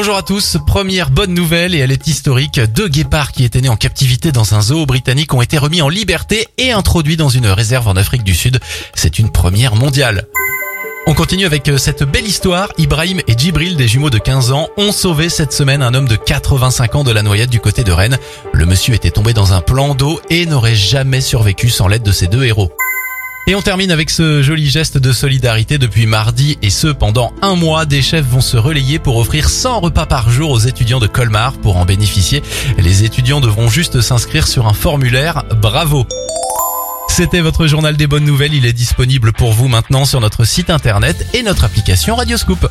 Bonjour à tous, première bonne nouvelle et elle est historique. Deux guépards qui étaient nés en captivité dans un zoo britannique ont été remis en liberté et introduits dans une réserve en Afrique du Sud. C'est une première mondiale. On continue avec euh, cette belle histoire. Ibrahim et Djibril, des jumeaux de 15 ans, ont sauvé cette semaine un homme de 85 ans de la noyade du côté de Rennes. Le monsieur était tombé dans un plan d'eau et n'aurait jamais survécu sans l'aide de ses deux héros. Et on termine avec ce joli geste de solidarité depuis mardi et ce pendant un mois. Des chefs vont se relayer pour offrir 100 repas par jour aux étudiants de Colmar. Pour en bénéficier, les étudiants devront juste s'inscrire sur un formulaire. Bravo C'était votre journal des bonnes nouvelles. Il est disponible pour vous maintenant sur notre site internet et notre application Radioscoop.